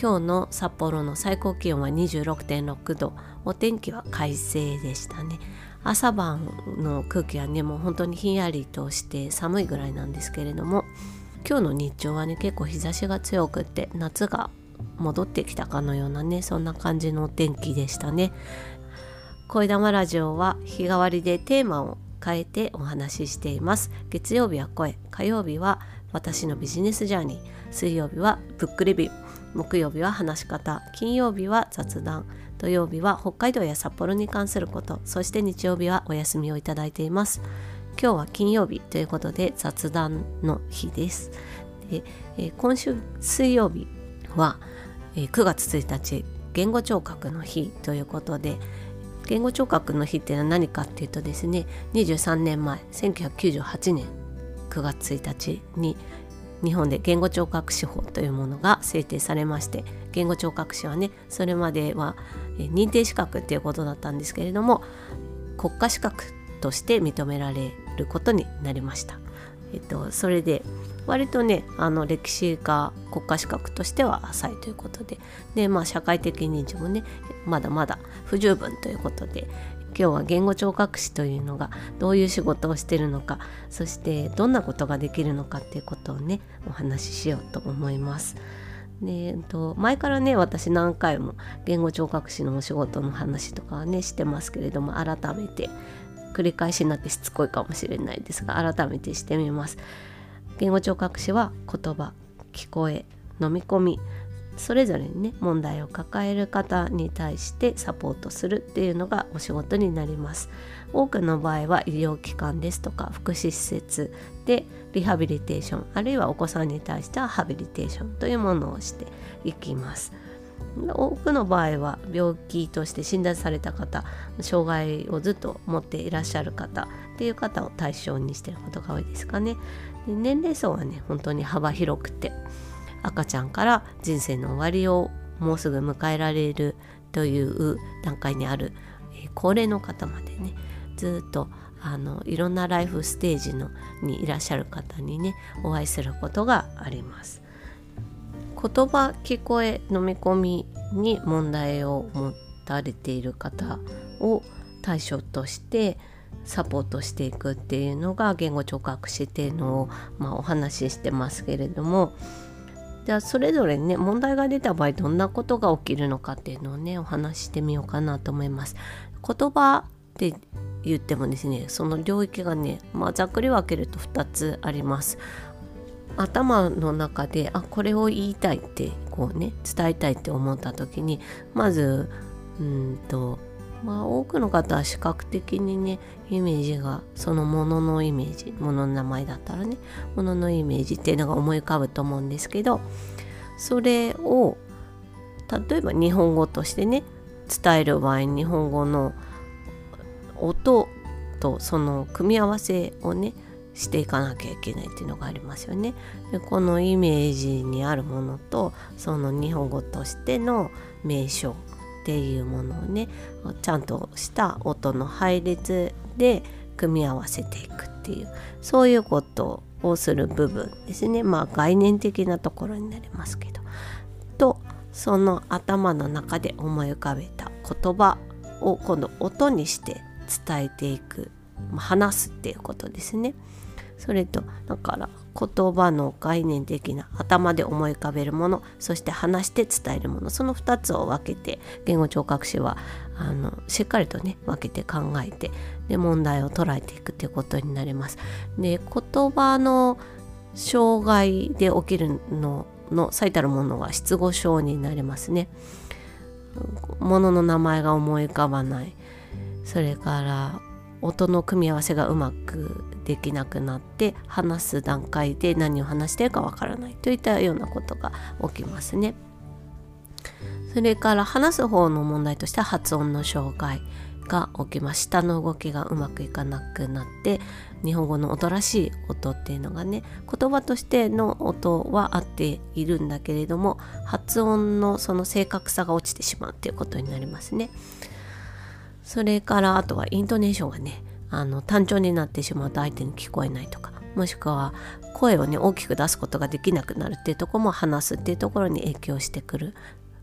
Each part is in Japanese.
今日の札幌の最高気温は26.6度。お天気は快晴でしたね。朝晩の空気はねもう本当にひんやりとして寒いぐらいなんですけれども今日の日中はね結構日差しが強くって夏が戻ってきたかのようなねそんな感じのお天気でしたね。声玉ラジオは日替わりでテーマを変えてお話ししています。月曜日は声火曜日は私のビジネスジャーニー水曜日はブックレビュー。木曜日は話し方金曜日は雑談土曜日は北海道や札幌に関することそして日曜日はお休みをいただいています。今日は金曜日ということで雑談の日です。で、えー、今週水曜日は、えー、9月1日言語聴覚の日ということで言語聴覚の日っていうのは何かっていうとですね23年前1998年9月1日に日本で言語聴覚士法というものが制定されまして言語聴覚士はねそれまでは認定資格っていうことだったんですけれども国家資格として認められることになりました。えっと、それで割とねあの歴史が国家資格としては浅いということでで、まあ、社会的認知もねまだまだ不十分ということで今日は言語聴覚士というのがどういう仕事をしてるのかそしてどんなことができるのかっていうことをねお話ししようと思います。でえっと、前からね私何回も言語聴覚士のお仕事の話とかはねしてますけれども改めて繰り返しになってしつこいかもしれないですが改めてしてみます。言語聴覚士は言葉聞こえ飲み込みそれぞれにね問題を抱える方に対してサポートするっていうのがお仕事になります。多くの場合は医療機関ですとか福祉施設でリハビリテーションあるいはお子さんに対してはハビリテーションというものをしていきます。多くの場合は病気として診断された方障害をずっと持っていらっしゃる方っていう方を対象にしてることが多いですかね。で年齢層はね本当に幅広くて。赤ちゃんから人生の終わりをもうすぐ迎えられるという段階にある、え高齢の方までねずっとあのいろんなライフステージのにいらっしゃる方にねお会いすることがあります。言葉聞こえ飲み込みに問題を持たれている方を対象としてサポートしていくっていうのが言語聴覚士っていうのを、まあ、お話ししてますけれどもじゃあそれぞれね問題が出た場合どんなことが起きるのかっていうのをねお話ししてみようかなと思います。言葉って言ってもですねその領域がね、まあ、ざっくり分けると2つあります。頭の中であこれを言いたいってこうね伝えたいって思った時にまずうんとまあ多くの方は視覚的にねイメージがそのもののイメージものの名前だったらねもののイメージっていうのが思い浮かぶと思うんですけどそれを例えば日本語としてね伝える場合日本語の音とその組み合わせをねしていかなきゃいけないっていうのがありますよね。でこのイメージにあるものとその日本語としての名称っていうものをねちゃんとした音の配列で組み合わせていくっていうそういうことをする部分ですね。まあ概念的なところになりますけど。とその頭の中で思い浮かべた言葉を今度音にして伝えていく。話すっていうことですね。それとだから言葉の概念的な頭で思い浮かべるものそして話して伝えるものその2つを分けて言語聴覚士はあのしっかりとね分けて考えてで問題を捉えていくということになります。で言葉の障害で起きるのの最たるものは失語症になりますね。ものの名前が思い浮かばないそれから音の組み合わせがうまくできなくなって話す段階で何を話してるかわからないといったようなことが起きますね。それから話す方の問題としては発音の障害が起きます舌の動きがうまくいかなくなって日本語の音らしい音っていうのがね言葉としての音は合っているんだけれども発音のその正確さが落ちてしまうっていうことになりますね。それからあとはイントネーションがねあの単調になってしまうと相手に聞こえないとかもしくは声をね大きく出すことができなくなるっていうとこも話すっていうところに影響してくる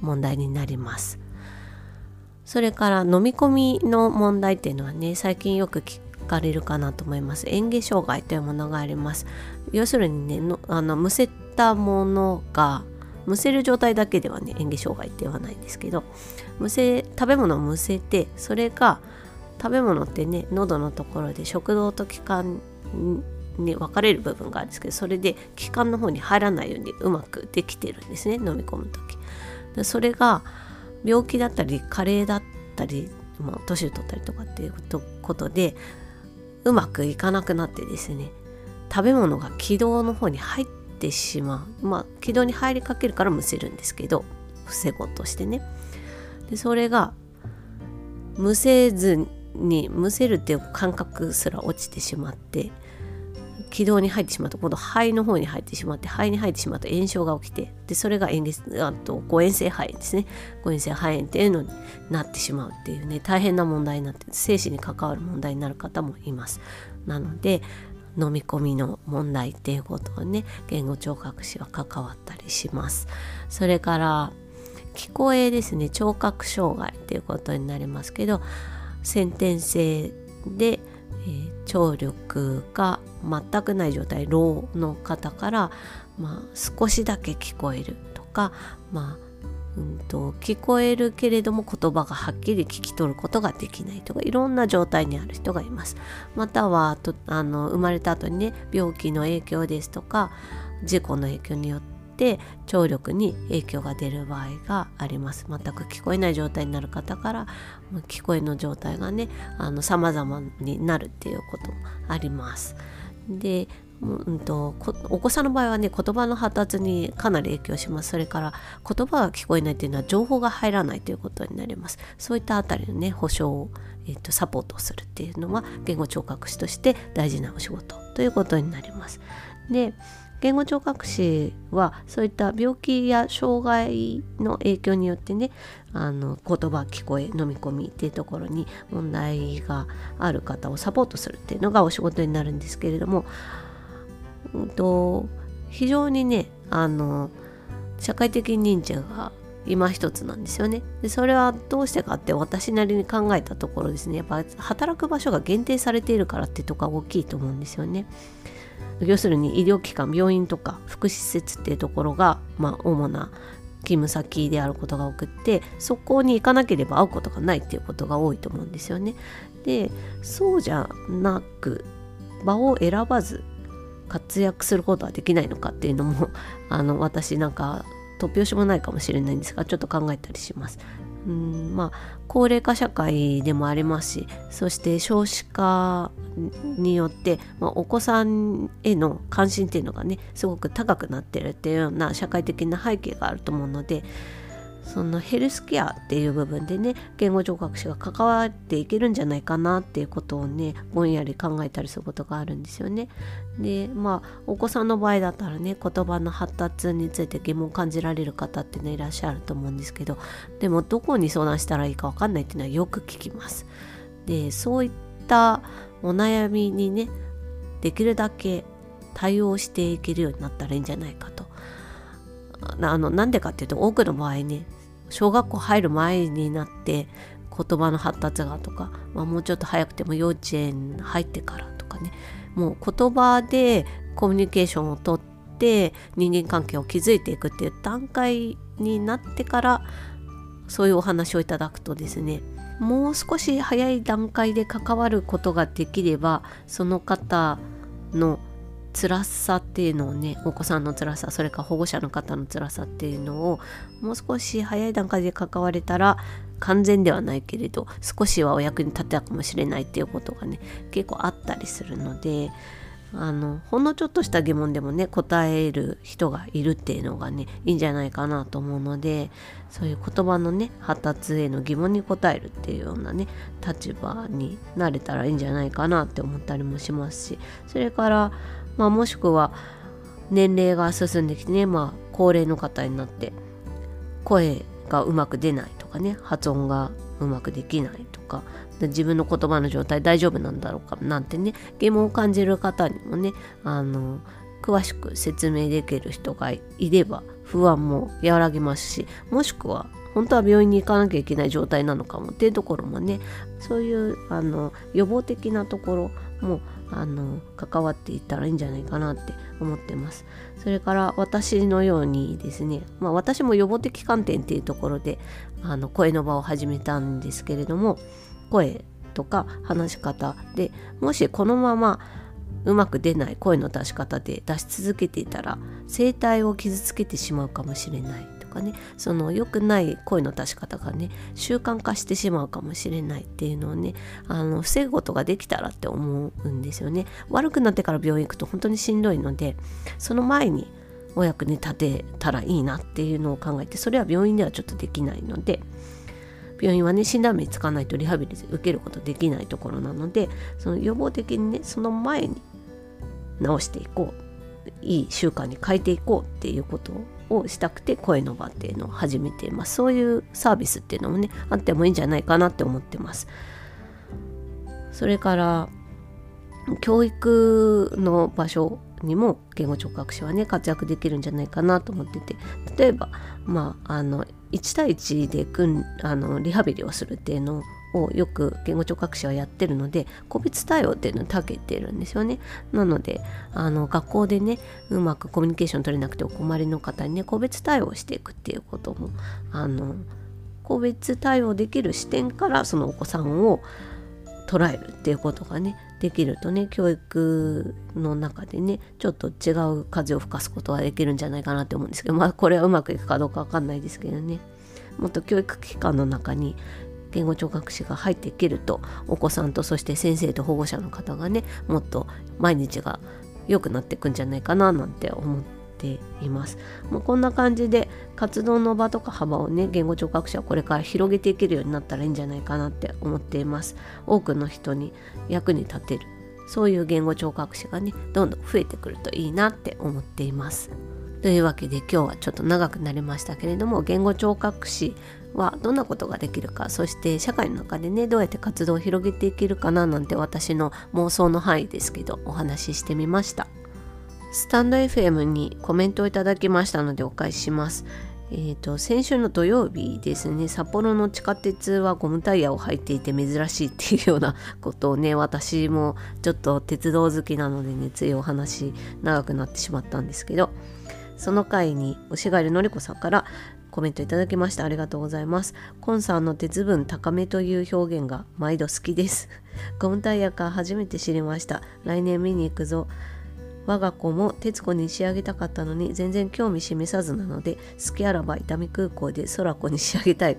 問題になります。それから飲み込みの問題っていうのはね最近よく聞かれるかなと思います。嚥下障害というものがあります。要するにねのあのむせたものがむせる状態だけではね嚥下障害って言わないんですけどむせ食べ物をむせてそれが食べ物ってね喉のところで食道と気管に分かれる部分があるんですけどそれで気管の方に入らないようにうまくできてるんですね飲み込む時。それが病気だったり加齢だったり、まあ、年を取ったりとかっていうことでうまくいかなくなってですね食べ物が気道の方に入ってしまう。まあ気道に入りかけるからむせるんですけど防ごうとしてね。でそれがむせずにむせるっていう感覚すら落ちてしまって気道に入ってしまうと今度肺の方に入ってしまって肺に入ってしまうと炎症が起きてでそれが炎あと誤嚥性肺炎ですね。誤嚥性肺炎っていうのになってしまうっていうね大変な問題になって生死に関わる問題になる方もいます。なので飲み込みの問題っていうことをね言語聴覚士は関わったりします。それから聞こえですね聴覚障害っていうことになりますけど先天性で、えー、聴力が全くない状態老の方から、まあ、少しだけ聞こえるとか、まあうんと、聞こえるけれども言葉がはっきり聞き取ることができないとかいろんな状態にある人がいます。またはとあの生まれた後にね病気の影響ですとか事故の影響によってて聴力に影響が出る場合があります。全く聞こえない状態になる方から聞こえの状態がねあの様々になるっていうこともあります。でうんと、お子さんの場合はね言葉の発達にかなり影響します。それから言葉が聞こえないというのは情報が入らないということになります。そういったあたりのね保証を、えーとサポートするっていうのは言語聴覚士として大事なお仕事ということになります。で言語聴覚士はそういった病気や障害の影響によってねあの言葉聞こえ飲み込みっていうところに問題がある方をサポートするっていうのがお仕事になるんですけれども、うんと、非常にねあの社会的認知が今一つなんですよねでそれはどうしてかって私なりに考えたところですねやっぱ働く場所が限定されているからってとこが大きいと思うんですよね。要するに医療機関病院とか福祉施設っていうところが、まあ、主な勤務先であることが多くってそこに行かなければ会うことがないっていうことが多いと思うんですよね。でそうじゃなく場を選ばず活躍することはできないのかっていうのもあの私なんか突拍子もないかもしれないんですがちょっと考えたりします。うんまあ、高齢化社会でもありますしそして少子化によって、まあ、お子さんへの関心っていうのがねすごく高くなってるっていうような社会的な背景があると思うのでそのヘルスケアっていう部分でね言語聴覚士が関わっていけるんじゃないかなっていうことをねぼんやり考えたりすることがあるんですよね。でまあお子さんの場合だったらね言葉の発達について疑問を感じられる方ってねいらっしゃると思うんですけどでもどこに相談したらいいか分かんないっていうのはよく聞きます。でそういったお悩みにねできるだけ対応していけるようになったらいいんじゃないかと。あのなんでかっていうと多くの場合ね小学校入る前になって言葉の発達がとか、まあ、もうちょっと早くても幼稚園入ってからとかね。もう言葉でコミュニケーションをとって人間関係を築いていくっていう段階になってからそういうお話をいただくとですねもう少し早い段階で関わることができればその方の辛さっていうのをねお子さんの辛さそれか保護者の方の辛さっていうのをもう少し早い段階で関われたら完全ではないけれど少しはお役に立てたかもしれないっていうことがね結構あったりするのであのほんのちょっとした疑問でもね答える人がいるっていうのがねいいんじゃないかなと思うのでそういう言葉のね発達への疑問に答えるっていうようなね立場になれたらいいんじゃないかなって思ったりもしますしそれから、まあ、もしくは年齢が進んできてね、まあ、高齢の方になって声がうまく出ないとかね発音がうまくできないとか自分の言葉の状態大丈夫なんだろうかなんてね疑問を感じる方にもねあの詳しく説明できる人がいれば不安も和らぎますしもしくは本当は病院に行かなきゃいけない状態なのかもっていうところもねそういうあの予防的なところもあの関わっていったらいいんじゃないかなって思ってます。それから私のようにですね、まあ、私も予防的観点っていうところであの声の場を始めたんですけれども声とか話し方でもしこのままうまく出ない声の出し方で出し続けていたら声帯を傷つけてしまうかもしれない。かねその良くない声の出し方がね習慣化してしまうかもしれないっていうのをねあの防ぐことができたらって思うんですよね。悪くなってから病院行くと本当にしんどいのでその前にお役に立てたらいいなっていうのを考えてそれは病院ではちょっとできないので病院はね診断名つかないとリハビリ受けることできないところなのでその予防的にねその前に治していこういい習慣に変えていこうっていうことををしたくて声の場っていうのを始めています。そういうサービスっていうのもねあってもいいんじゃないかなって思ってます。それから教育の場所にも言語聴覚士はね活躍できるんじゃないかなと思ってて。例えばまああの1対1でんあのリハビリをするっていうのをよく言語聴覚士はやってるので個別対応っていうのを長けてるんですよね。なのであの学校でねうまくコミュニケーション取れなくてお困りの方にね個別対応していくっていうこともあの個別対応できる視点からそのお子さんを捉えるっていうことがねできるとね教育の中でねちょっと違う風を吹かすことができるんじゃないかなって思うんですけどまあこれはうまくいくかどうかわかんないですけどね。もっと教育機関の中に言語聴覚士が入っていけるとお子さんとそして先生と保護者の方がねもっと毎日が良くなっていくんじゃないかななんて思っています。もうこんな感じで活動の場とか幅をね言語聴覚士はこれから広げていけるようになったらいいんじゃないかなって思っています。多くの人に役に立てるそういう言語聴覚士がねどんどん増えてくるといいなって思っています。というわけで今日はちょっと長くなりましたけれども言語聴覚士はどんなことができるかそして社会の中でねどうやって活動を広げていけるかななんて私の妄想の範囲ですけどお話ししてみました。スタンド FM にコメントをいただきましたのでお返しします。えーと、先週の土曜日ですね札幌の地下鉄はゴムタイヤを履いていて珍しいっていうようなことをね 私もちょっと鉄道好きなのでねついお話長くなってしまったんですけどその回に押狩のりこさんからコメントいただきましたありがとうございます。コンさんの鉄分高めという表現が毎度好きです。ゴムタイヤか初めて知りました。来年見に行くぞ。我が子も徹子に仕上げたかったのに全然興味示さずなので好きあらば伊丹空港で空子に仕上げたい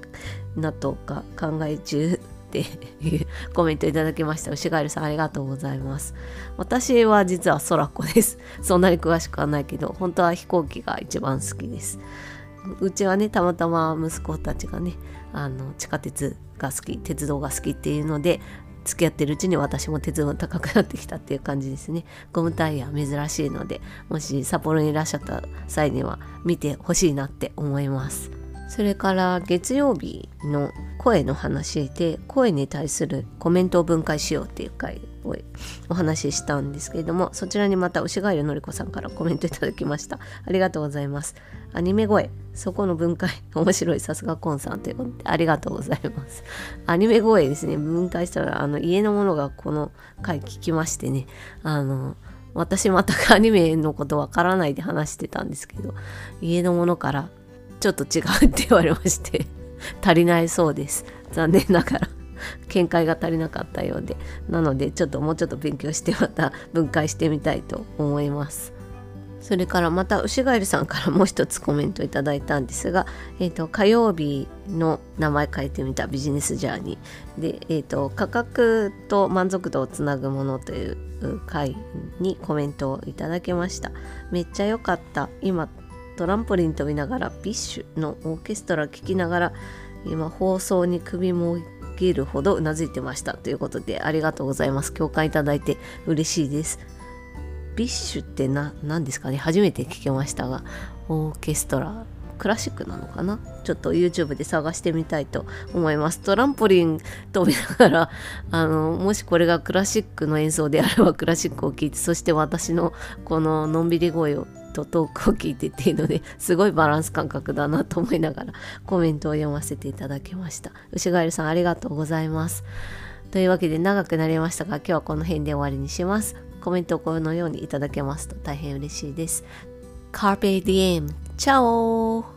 なとか考え中っていう コメントいただきました。牛ガエルさんありがとうございます。私は実は空子です。そんなに詳しくはないけど本当は飛行機が一番好きです。うちはねたまたま息子たちがねあの地下鉄が好き鉄道が好きっていうので付き合ってるうちに私も鉄道高くなってきたっていう感じですね。ゴムタイヤ珍しいのでもし札幌にいらっしゃった際には見てほしいなって思います。それから月曜日の声の話で声に対するコメントを分解しようっていう回をお話ししたんですけれどもそちらにまた牛ガエルのりこさんからコメントいただきました。ありがとうございます。アニメ声。そこの分解面白いさすがコンさんということでありがとうございます。アニメ声ですね。分解したらあの家のものがこの回聞きましてね。あの私全くアニメのことわからないで話してたんですけど家のものからちょっと違うって言われまして足りないそうです。残念ながら。見解が足りなかったようでなのでちょっともうちょっと勉強してまた分解してみたいと思いますそれからまた牛ガエルさんからもう一つコメントいただいたんですが、えーと、火曜日の名前書いてみたビジネスジャーニーで、えーと、価格と満足度をつなぐものという回にコメントをいただきましためっちゃ良かった今トランポリン飛びながら BiSH のオーケストラ聴きながら今放送に首もげるほどうなずいてましたということでありがとうございます。共感いただいて嬉しいです。 BiSH って何ですかね？初めて聞きましたがオーケストラ。クラシックなのかな？ちょっと YouTube で探してみたいと思います。トランポリン飛びながら あのもしこれがクラシックの演奏であればクラシックを聴いてそして私のこののんびり声をとトークを聞いてっていうのですごいバランス感覚だなと思いながらコメントを読ませていただきました。牛ガエルさんありがとうございます。というわけで長くなりましたが今日はこの辺で終わりにします。コメントをこのようにいただけますと大変嬉しいです。Carpe Diem チャオ